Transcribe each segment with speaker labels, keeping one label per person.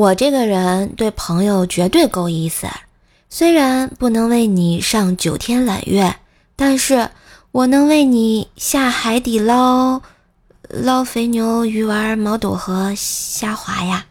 Speaker 1: 我这个人对朋友绝对够意思，虽然不能为你上九天揽月，但是我能为你下海底捞捞肥牛、鱼丸、毛肚和虾滑呀。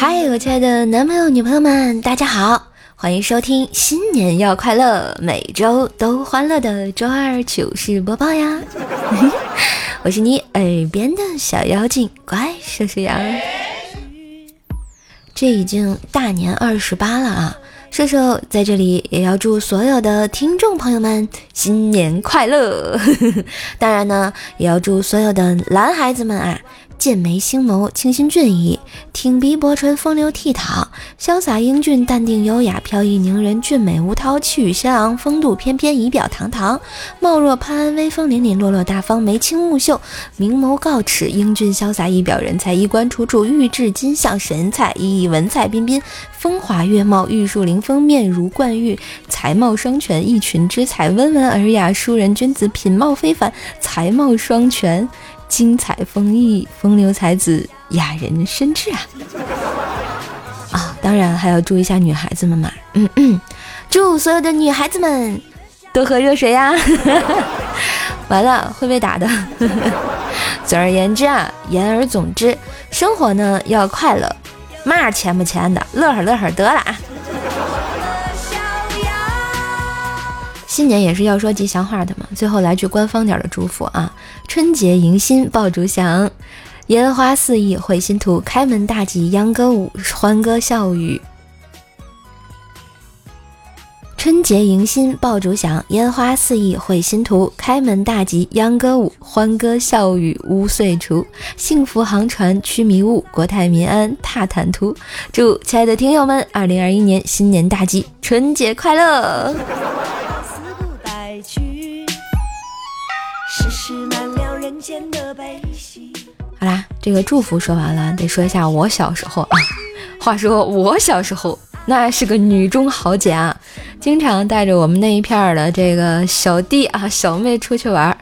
Speaker 1: 嗨，我亲爱的男朋友、女朋友们，大家好，欢迎收听新年要快乐，每周都欢乐的周二糗事播报呀！我是你耳边的小妖精，乖，瘦瘦羊。这已经大年二十八了啊，瘦瘦在这里也要祝所有的听众朋友们新年快乐。当然呢，也要祝所有的男孩子们啊。剑眉星眸，清新俊逸；挺鼻薄唇，风流倜傥；潇洒英俊，淡定优雅；飘逸凝人，俊美无涛；气宇轩昂，风度翩翩，仪表堂堂；貌若潘安，威风凛凛，落落大方；眉清目秀，明眸皓齿，英俊潇洒；仪表人才，衣冠楚楚，玉质金相；神采奕奕，文采彬彬，风华月貌，玉树临风，面如冠玉，才貌双全，一群之才，温文尔雅，淑人君子，品貌非凡，才貌双全。精彩丰溢，风流才子，雅人深挚啊！啊，当然还要祝一下女孩子们嘛，嗯嗯，祝所有的女孩子们多喝热水呀！完了会被打的。总而言之啊，言而总之，生活呢要快乐，嘛钱不钱的，乐呵乐呵得了啊！新年也是要说吉祥话的嘛，最后来句官方点的祝福啊！春节迎新爆竹响，烟花四溢会心图，开门大吉秧歌舞，欢歌笑语。春节迎新爆竹响，烟花四溢会心图，开门大吉秧歌舞，欢歌笑语屋岁除，幸福航船驱迷雾，国泰民安踏坦途。祝亲爱的听友们，二零二一年新年大吉，春节快乐！好啦，这个祝福说完了，得说一下我小时候啊。话说我小时候那是个女中豪杰啊，经常带着我们那一片的这个小弟啊小妹出去玩。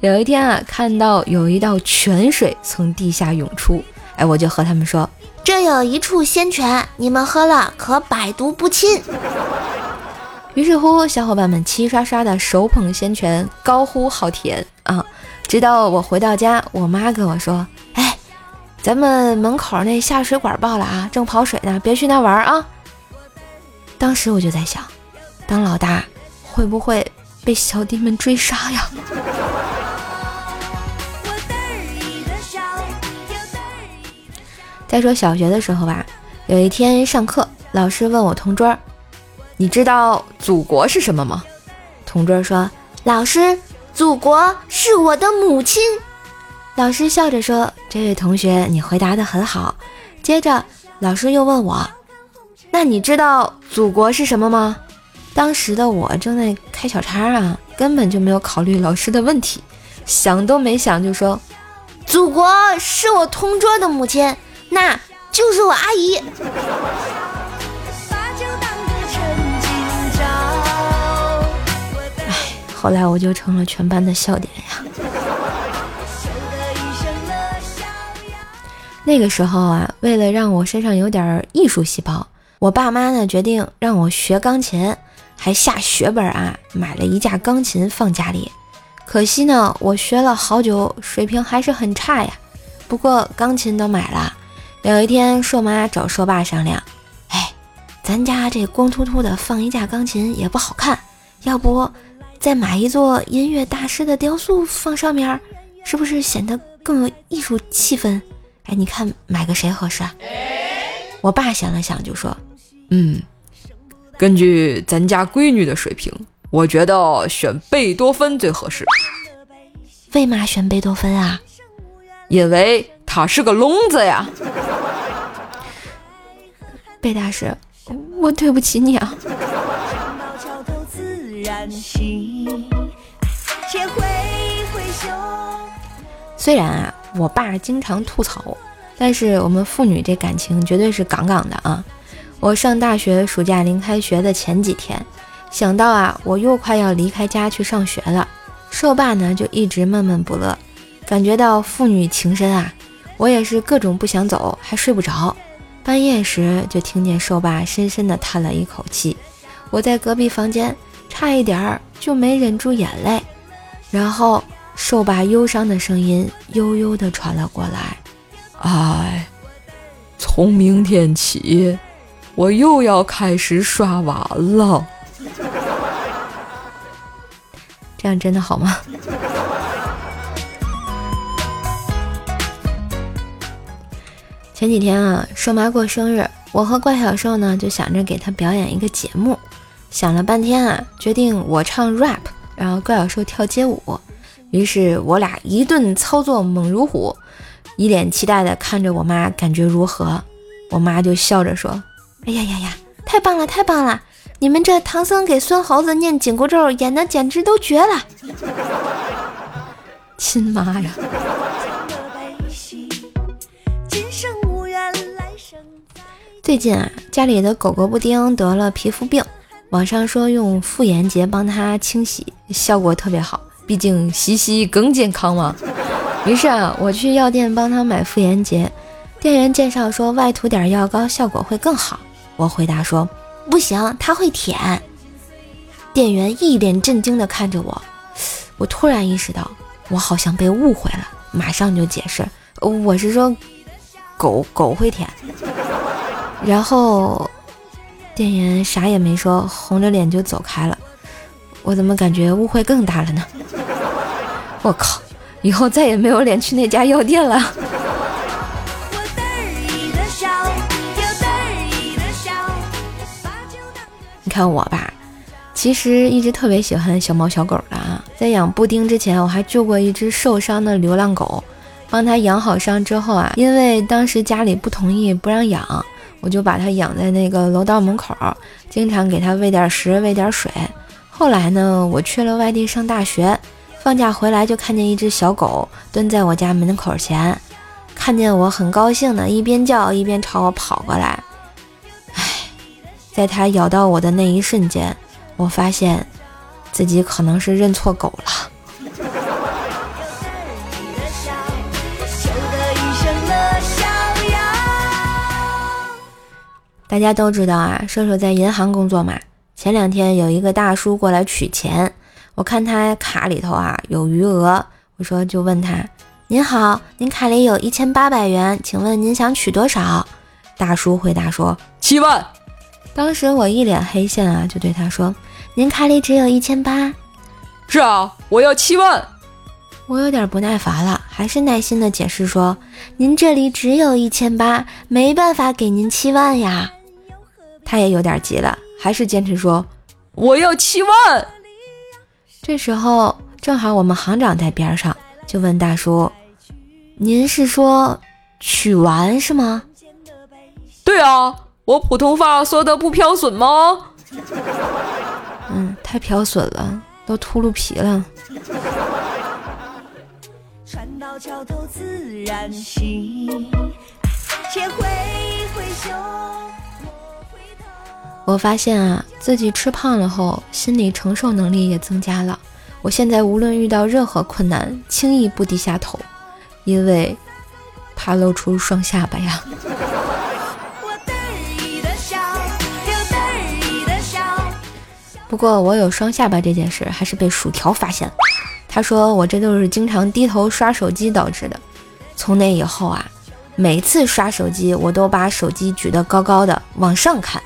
Speaker 1: 有一天啊，看到有一道泉水从地下涌出，哎，我就和他们说：“这有一处仙泉，你们喝了可百毒不侵。”于是乎，小伙伴们齐刷刷的手捧仙泉，高呼好甜啊！直到我回到家，我妈跟我说：“哎，咱们门口那下水管爆了啊，正跑水呢，别去那玩啊。”当时我就在想，当老大会不会被小弟们追杀呀？再说小学的时候吧，有一天上课，老师问我同桌。你知道祖国是什么吗？同桌说：“老师，祖国是我的母亲。”老师笑着说：“这位同学，你回答的很好。”接着，老师又问我：“那你知道祖国是什么吗？”当时的我正在开小差啊，根本就没有考虑老师的问题，想都没想就说：“祖国是我同桌的母亲，那就是我阿姨。”后来我就成了全班的笑点呀。那个时候啊，为了让我身上有点艺术细胞，我爸妈呢决定让我学钢琴，还下血本啊买了一架钢琴放家里。可惜呢，我学了好久，水平还是很差呀。不过钢琴都买了。有一天，硕妈找硕爸商量：“哎，咱家这光秃秃的放一架钢琴也不好看，要不……”再买一座音乐大师的雕塑放上面，是不是显得更有艺术气氛？哎，你看买个谁合适？啊？我爸想了想就说：“
Speaker 2: 嗯，根据咱家闺女的水平，我觉得选贝多芬最合适。
Speaker 1: 为嘛选贝多芬啊？
Speaker 2: 因为他是个聋子呀。
Speaker 1: 贝大师，我对不起你啊。”虽然啊，我爸经常吐槽，但是我们父女这感情绝对是杠杠的啊！我上大学暑假临开学的前几天，想到啊，我又快要离开家去上学了，瘦爸呢就一直闷闷不乐，感觉到父女情深啊，我也是各种不想走，还睡不着。半夜时就听见瘦爸深深的叹了一口气，我在隔壁房间差一点儿就没忍住眼泪，然后瘦爸忧伤的声音悠悠地传了过来：“
Speaker 2: 哎，从明天起，我又要开始刷碗了。”
Speaker 1: 这样真的好吗？前几天啊，瘦妈过生日，我和怪小兽呢就想着给她表演一个节目，想了半天啊，决定我唱 rap，然后怪小兽跳街舞。于是我俩一顿操作猛如虎，一脸期待的看着我妈，感觉如何？我妈就笑着说：“哎呀呀呀，太棒了，太棒了！你们这唐僧给孙猴子念紧箍咒演的简直都绝了！” 亲妈呀！最近啊，家里的狗狗布丁得了皮肤病，网上说用妇炎洁帮它清洗，效果特别好。毕竟洗洗更健康嘛。于是啊，我去药店帮它买妇炎洁，店员介绍说外涂点药膏效果会更好。我回答说不行，它会舔。店员一脸震惊地看着我，我突然意识到我好像被误会了，马上就解释，我是说狗狗会舔。然后，店员啥也没说，红着脸就走开了。我怎么感觉误会更大了呢？我靠！以后再也没有脸去那家药店了。你看我吧，其实一直特别喜欢小猫小狗的啊。在养布丁之前，我还救过一只受伤的流浪狗，帮它养好伤之后啊，因为当时家里不同意不让养。我就把它养在那个楼道门口，经常给它喂点食，喂点水。后来呢，我去了外地上大学，放假回来就看见一只小狗蹲在我家门口前，看见我很高兴的一边叫一边朝我跑过来。唉，在它咬到我的那一瞬间，我发现自己可能是认错狗了。大家都知道啊，瘦瘦在银行工作嘛。前两天有一个大叔过来取钱，我看他卡里头啊有余额，我说就问他：“您好，您卡里有一千八百元，请问您想取多少？”大叔回答说：“
Speaker 2: 七万。”
Speaker 1: 当时我一脸黑线啊，就对他说：“您卡里只有一千八。”
Speaker 2: 是啊，我要七万。
Speaker 1: 我有点不耐烦了，还是耐心的解释说：“您这里只有一千八，没办法给您七万呀。”他也有点急了，还是坚持说
Speaker 2: 我要七万。
Speaker 1: 这时候正好我们行长在边上，就问大叔：“您是说取完是吗？”“
Speaker 2: 对啊，我普通话说的不飘损吗？”“
Speaker 1: 嗯，太飘损了，都秃噜皮了。”我发现啊，自己吃胖了后，心理承受能力也增加了。我现在无论遇到任何困难，轻易不低下头，因为怕露出双下巴呀。不过我有双下巴这件事还是被薯条发现了，他说我这都是经常低头刷手机导致的。从那以后啊，每次刷手机我都把手机举得高高的往上看。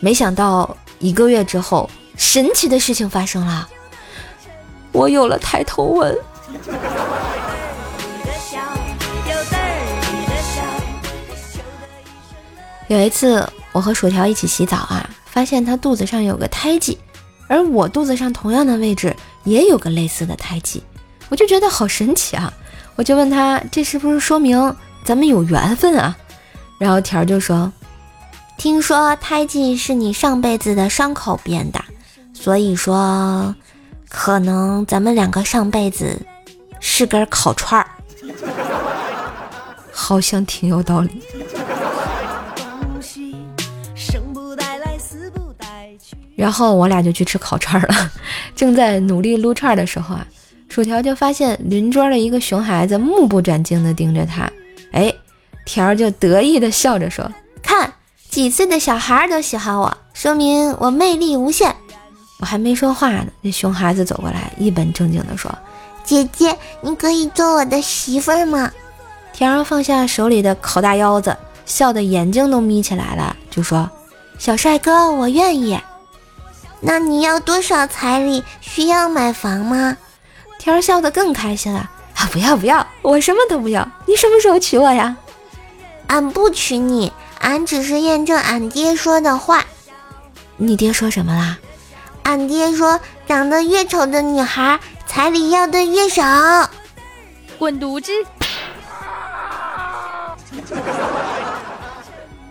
Speaker 1: 没想到一个月之后，神奇的事情发生了，我有了抬头纹。有一次，我和薯条一起洗澡啊，发现他肚子上有个胎记，而我肚子上同样的位置也有个类似的胎记，我就觉得好神奇啊！我就问他，这是不是说明咱们有缘分啊？然后条就说。听说胎记是你上辈子的伤口变的，所以说，可能咱们两个上辈子是根烤串儿。好像挺有道理。然后我俩就去吃烤串了，正在努力撸串的时候啊，薯条就发现邻桌的一个熊孩子目不转睛地盯着他，哎，条就得意地笑着说：“看，几岁的小孩都喜欢我，说明我魅力无限。”我还没说话呢，那熊孩子走过来，一本正经地说：“姐姐，你可以做我的媳妇儿吗？”天儿放下手里的烤大腰子，笑得眼睛都眯起来了，就说：“小帅哥，我愿意。”那你要多少彩礼？需要买房吗？天儿笑得更开心了啊！不要不要，我什么都不要。你什么时候娶我呀？俺不娶你，俺只是验证俺爹说的话。你爹说什么啦？俺爹说，长得越丑的女孩，彩礼要的越少。滚犊子！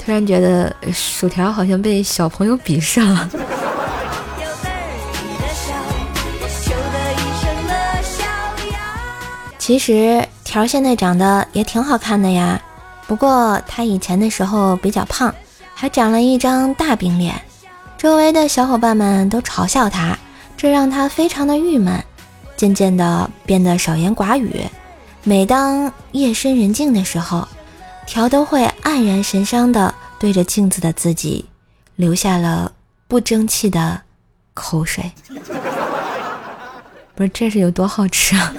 Speaker 1: 突然觉得薯条好像被小朋友鄙视了。其实条现在长得也挺好看的呀，不过他以前的时候比较胖，还长了一张大饼脸，周围的小伙伴们都嘲笑他，这让他非常的郁闷，渐渐的变得少言寡语。每当夜深人静的时候，条都会黯然神伤的对着镜子的自己，流下了不争气的口水。不是，这是有多好吃啊！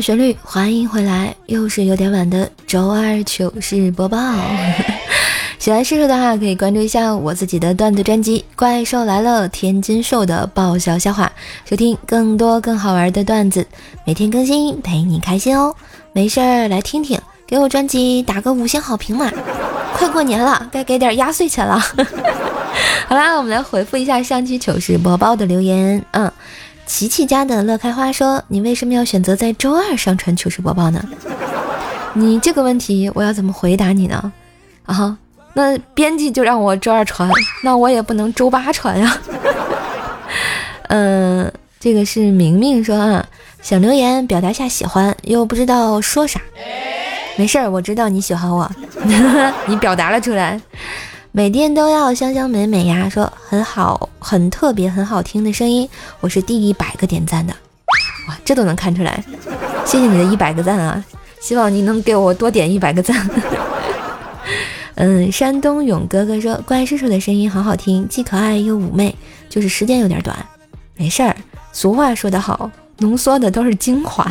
Speaker 1: 旋律，欢迎回来，又是有点晚的周二糗事播报。喜欢师叔的话，可以关注一下我自己的段子专辑《怪兽来了》，天津兽的爆笑笑话，收听更多更好玩的段子，每天更新，陪你开心哦。没事儿来听听，给我专辑打个五星好评嘛！快过年了，该给点压岁钱了。好啦，我们来回复一下上期糗事播报的留言。嗯。琪琪家的乐开花说：“你为什么要选择在周二上传糗事播报呢？你这个问题我要怎么回答你呢？啊，那编辑就让我周二传，那我也不能周八传呀。嗯，这个是明明说啊，想留言表达下喜欢，又不知道说啥。没事儿，我知道你喜欢我，你表达了出来。”每天都要香香美美呀，说很好，很特别，很好听的声音，我是第一百个点赞的，哇，这都能看出来，谢谢你的一百个赞啊，希望你能给我多点一百个赞。嗯，山东勇哥哥说，怪叔叔的声音好好听，既可爱又妩媚，就是时间有点短，没事儿，俗话说得好，浓缩的都是精华。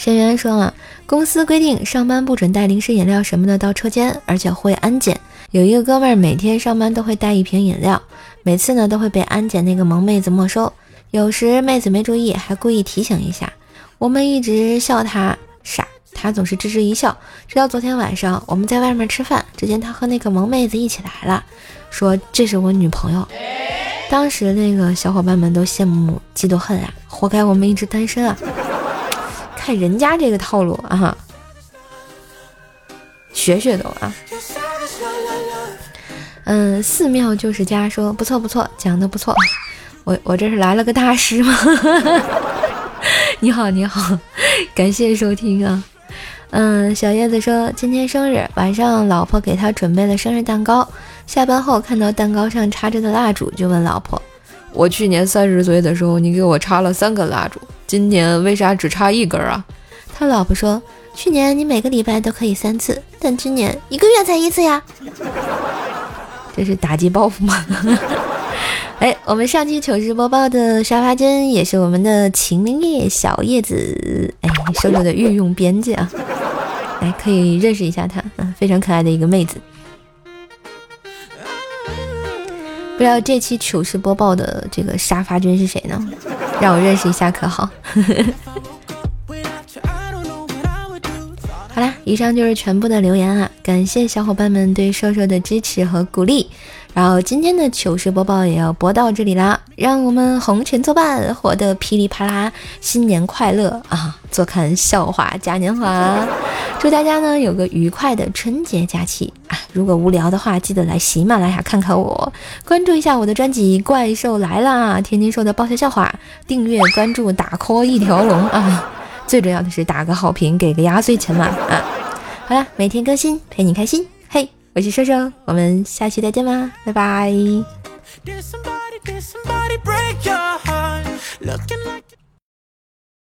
Speaker 1: 沈源说啊。公司规定上班不准带零食饮料什么的到车间，而且会安检。有一个哥们儿每天上班都会带一瓶饮料，每次呢都会被安检那个萌妹子没收。有时妹子没注意，还故意提醒一下。我们一直笑他傻，他总是吱吱一笑。直到昨天晚上我们在外面吃饭，只见他和那个萌妹子一起来了，说这是我女朋友。当时那个小伙伴们都羡慕嫉妒恨啊，活该我们一直单身啊。看人家这个套路啊，学学都啊。嗯，寺庙就是家说不错不错，讲的不错。我我这是来了个大师吗？你好你好，感谢收听啊。嗯，小叶子说今天生日，晚上老婆给他准备了生日蛋糕。下班后看到蛋糕上插着的蜡烛，就问老婆：我去年三十岁的时候，你给我插了三根蜡烛。今年为啥只插一根啊？他老婆说：“去年你每个礼拜都可以三次，但今年一个月才一次呀。”这是打击报复吗？哎，我们上期糗事播报的沙发君也是我们的秦灵叶小叶子，哎，瘦瘦的御用编辑啊，哎，可以认识一下她，嗯，非常可爱的一个妹子。不知道这期糗事播报的这个沙发君是谁呢？让我认识一下可好？以上就是全部的留言啊，感谢小伙伴们对瘦瘦的支持和鼓励。然后今天的糗事播报也要播到这里啦，让我们红尘作伴，活得噼里啪啦，新年快乐啊！坐看笑话嘉年华，祝大家呢有个愉快的春节假期啊！如果无聊的话，记得来喜马拉雅看看我，关注一下我的专辑《怪兽来啦》，天天说的爆笑笑话，订阅关注打 call 一条龙啊！最重要的是打个好评，给个压岁钱嘛啊！好了，每天更新陪你开心，嘿。我是瘦瘦，我们下期再见吧，拜拜。